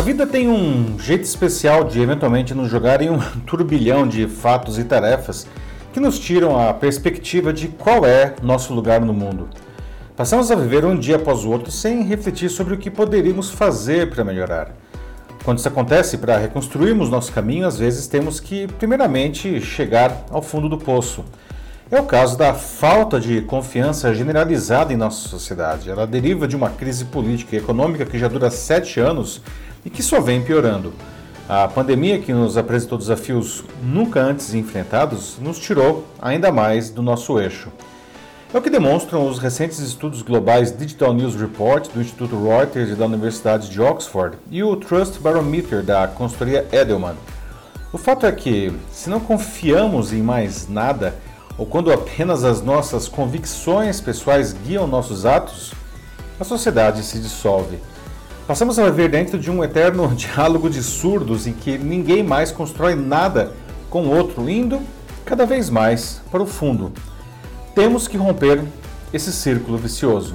A vida tem um jeito especial de eventualmente nos jogar em um turbilhão de fatos e tarefas que nos tiram a perspectiva de qual é nosso lugar no mundo. Passamos a viver um dia após o outro sem refletir sobre o que poderíamos fazer para melhorar. Quando isso acontece, para reconstruirmos nosso caminho, às vezes temos que, primeiramente, chegar ao fundo do poço. É o caso da falta de confiança generalizada em nossa sociedade. Ela deriva de uma crise política e econômica que já dura sete anos e que só vem piorando. A pandemia, que nos apresentou desafios nunca antes enfrentados, nos tirou ainda mais do nosso eixo. É o que demonstram os recentes estudos globais Digital News Report do Instituto Reuters e da Universidade de Oxford e o Trust Barometer da consultoria Edelman. O fato é que, se não confiamos em mais nada, ou quando apenas as nossas convicções pessoais guiam nossos atos, a sociedade se dissolve. Passamos a viver dentro de um eterno diálogo de surdos em que ninguém mais constrói nada com o outro, indo cada vez mais para o fundo. Temos que romper esse círculo vicioso.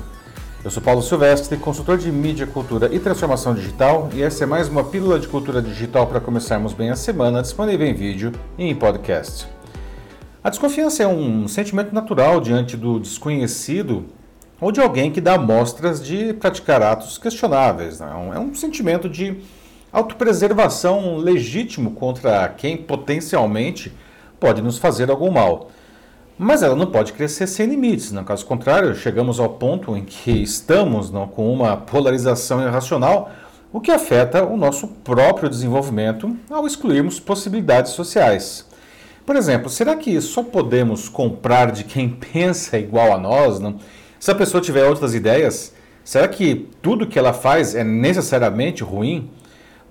Eu sou Paulo Silvestre, consultor de mídia, cultura e transformação digital, e essa é mais uma pílula de cultura digital para começarmos bem a semana, disponível em vídeo e em podcast. A desconfiança é um sentimento natural diante do desconhecido ou de alguém que dá mostras de praticar atos questionáveis. Né? É um sentimento de autopreservação legítimo contra quem potencialmente pode nos fazer algum mal. Mas ela não pode crescer sem limites. No caso contrário, chegamos ao ponto em que estamos não, com uma polarização irracional, o que afeta o nosso próprio desenvolvimento ao excluirmos possibilidades sociais. Por exemplo, será que só podemos comprar de quem pensa igual a nós? Não? Se a pessoa tiver outras ideias, será que tudo que ela faz é necessariamente ruim?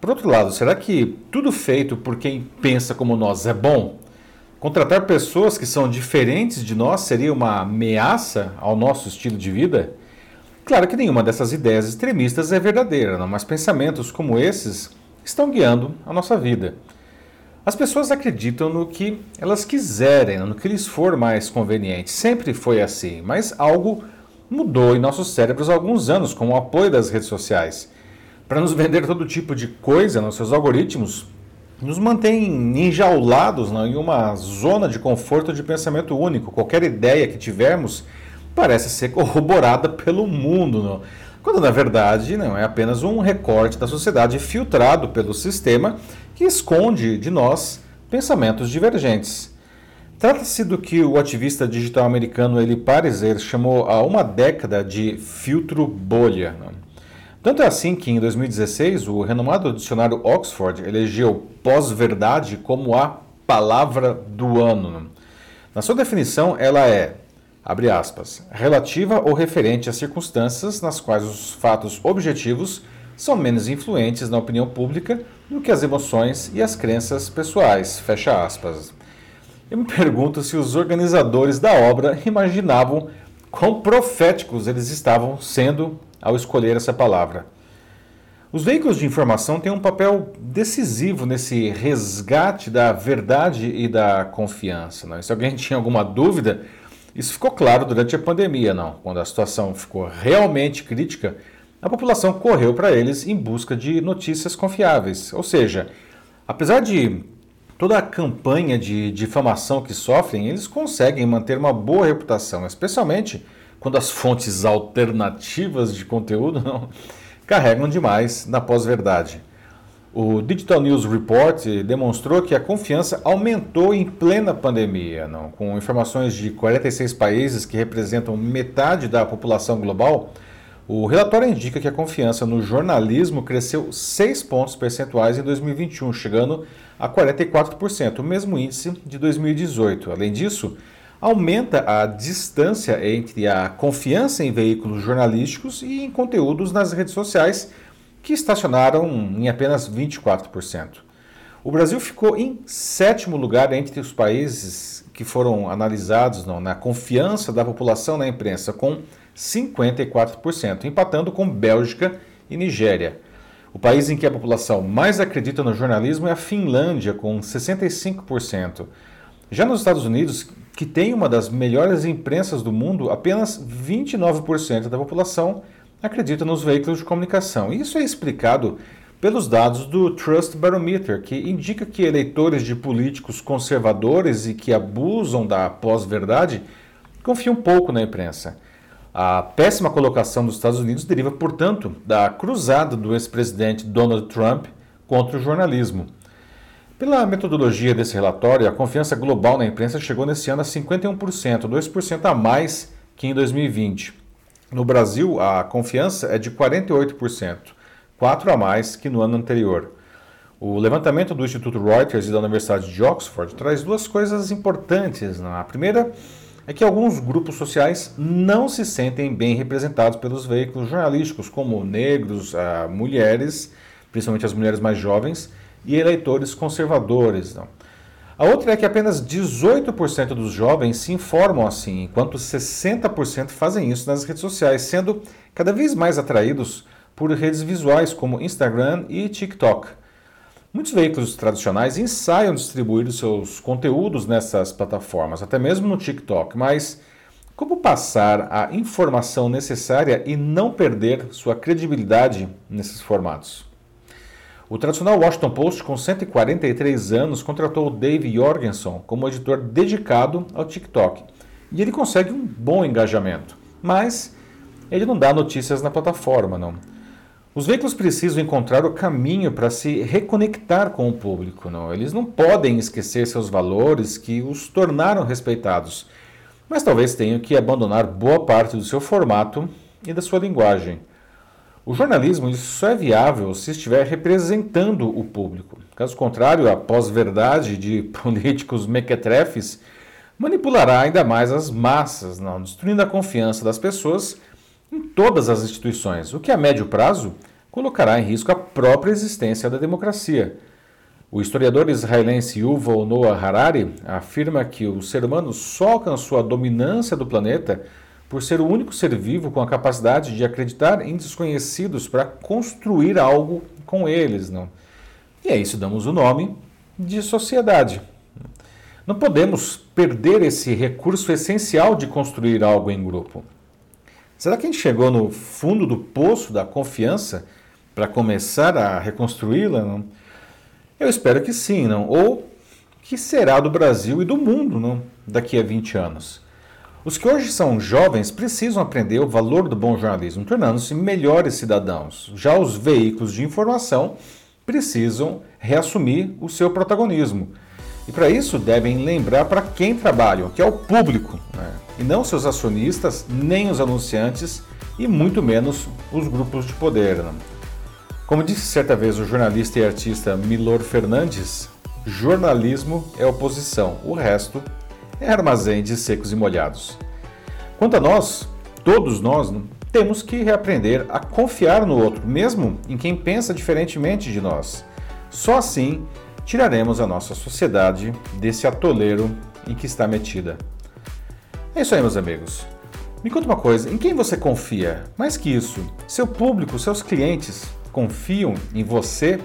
Por outro lado, será que tudo feito por quem pensa como nós é bom? Contratar pessoas que são diferentes de nós seria uma ameaça ao nosso estilo de vida? Claro que nenhuma dessas ideias extremistas é verdadeira, não? mas pensamentos como esses estão guiando a nossa vida. As pessoas acreditam no que elas quiserem, no que lhes for mais conveniente. Sempre foi assim, mas algo mudou em nossos cérebros há alguns anos com o apoio das redes sociais. Para nos vender todo tipo de coisa, nossos algoritmos nos mantêm enjaulados não, em uma zona de conforto de pensamento único. Qualquer ideia que tivermos parece ser corroborada pelo mundo, quando na verdade não é apenas um recorte da sociedade filtrado pelo sistema que esconde de nós pensamentos divergentes. Trata-se do que o ativista digital americano Eli Pariser chamou há uma década de filtro bolha. Tanto é assim que em 2016 o renomado dicionário Oxford elegeu pós-verdade como a palavra do ano. Na sua definição, ela é, abre aspas, relativa ou referente a circunstâncias nas quais os fatos objetivos são menos influentes na opinião pública do que as emoções e as crenças pessoais, fecha aspas. Eu me pergunto se os organizadores da obra imaginavam quão proféticos eles estavam sendo ao escolher essa palavra. Os veículos de informação têm um papel decisivo nesse resgate da verdade e da confiança. Não? Se alguém tinha alguma dúvida, isso ficou claro durante a pandemia, não? Quando a situação ficou realmente crítica, a população correu para eles em busca de notícias confiáveis. Ou seja, apesar de toda a campanha de difamação que sofrem, eles conseguem manter uma boa reputação, especialmente quando as fontes alternativas de conteúdo não carregam demais na pós-verdade. O Digital News Report demonstrou que a confiança aumentou em plena pandemia, não? com informações de 46 países que representam metade da população global. O relatório indica que a confiança no jornalismo cresceu 6 pontos percentuais em 2021, chegando a 44%, o mesmo índice de 2018. Além disso, aumenta a distância entre a confiança em veículos jornalísticos e em conteúdos nas redes sociais, que estacionaram em apenas 24%. O Brasil ficou em sétimo lugar entre os países que foram analisados não, na confiança da população na imprensa, com 54%, empatando com Bélgica e Nigéria. O país em que a população mais acredita no jornalismo é a Finlândia, com 65%. Já nos Estados Unidos, que tem uma das melhores imprensas do mundo, apenas 29% da população acredita nos veículos de comunicação. Isso é explicado pelos dados do Trust Barometer, que indica que eleitores de políticos conservadores e que abusam da pós-verdade confiam pouco na imprensa. A péssima colocação dos Estados Unidos deriva, portanto, da cruzada do ex-presidente Donald Trump contra o jornalismo. Pela metodologia desse relatório, a confiança global na imprensa chegou nesse ano a 51%, 2% a mais que em 2020. No Brasil, a confiança é de 48%, 4 a mais que no ano anterior. O levantamento do Instituto Reuters e da Universidade de Oxford traz duas coisas importantes. Né? A primeira é que alguns grupos sociais não se sentem bem representados pelos veículos jornalísticos, como negros, ah, mulheres, principalmente as mulheres mais jovens, e eleitores conservadores. Não. A outra é que apenas 18% dos jovens se informam assim, enquanto 60% fazem isso nas redes sociais, sendo cada vez mais atraídos por redes visuais como Instagram e TikTok. Muitos veículos tradicionais ensaiam distribuir seus conteúdos nessas plataformas, até mesmo no TikTok, mas como passar a informação necessária e não perder sua credibilidade nesses formatos? O tradicional Washington Post, com 143 anos, contratou Dave Jorgensen como editor dedicado ao TikTok. E ele consegue um bom engajamento, mas ele não dá notícias na plataforma, não. Os veículos precisam encontrar o caminho para se reconectar com o público. Não? Eles não podem esquecer seus valores que os tornaram respeitados, mas talvez tenham que abandonar boa parte do seu formato e da sua linguagem. O jornalismo só é viável se estiver representando o público. Caso contrário, a pós-verdade de políticos mequetrefes manipulará ainda mais as massas, não, destruindo a confiança das pessoas todas as instituições, o que a médio prazo colocará em risco a própria existência da democracia. O historiador israelense Yuval Noah Harari afirma que o ser humano só alcançou a dominância do planeta por ser o único ser vivo com a capacidade de acreditar em desconhecidos para construir algo com eles. Não? E a isso damos o nome de sociedade. Não podemos perder esse recurso essencial de construir algo em grupo. Será que a gente chegou no fundo do poço da confiança para começar a reconstruí-la? Eu espero que sim, não? Ou que será do Brasil e do mundo não? daqui a 20 anos? Os que hoje são jovens precisam aprender o valor do bom jornalismo, tornando-se melhores cidadãos. Já os veículos de informação precisam reassumir o seu protagonismo. E para isso devem lembrar para quem trabalham, que é o público, né? e não seus acionistas, nem os anunciantes e muito menos os grupos de poder. Né? Como disse certa vez o jornalista e artista Milor Fernandes, jornalismo é oposição, o resto é armazém de secos e molhados. Quanto a nós, todos nós, temos que reaprender a confiar no outro, mesmo em quem pensa diferentemente de nós. Só assim tiraremos a nossa sociedade desse atoleiro em que está metida. É isso aí, meus amigos. Me conta uma coisa, em quem você confia? Mais que isso, seu público, seus clientes confiam em você?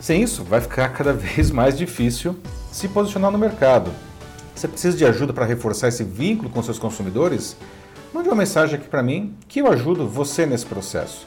Sem isso, vai ficar cada vez mais difícil se posicionar no mercado. Você precisa de ajuda para reforçar esse vínculo com seus consumidores? Mande uma mensagem aqui para mim que eu ajudo você nesse processo.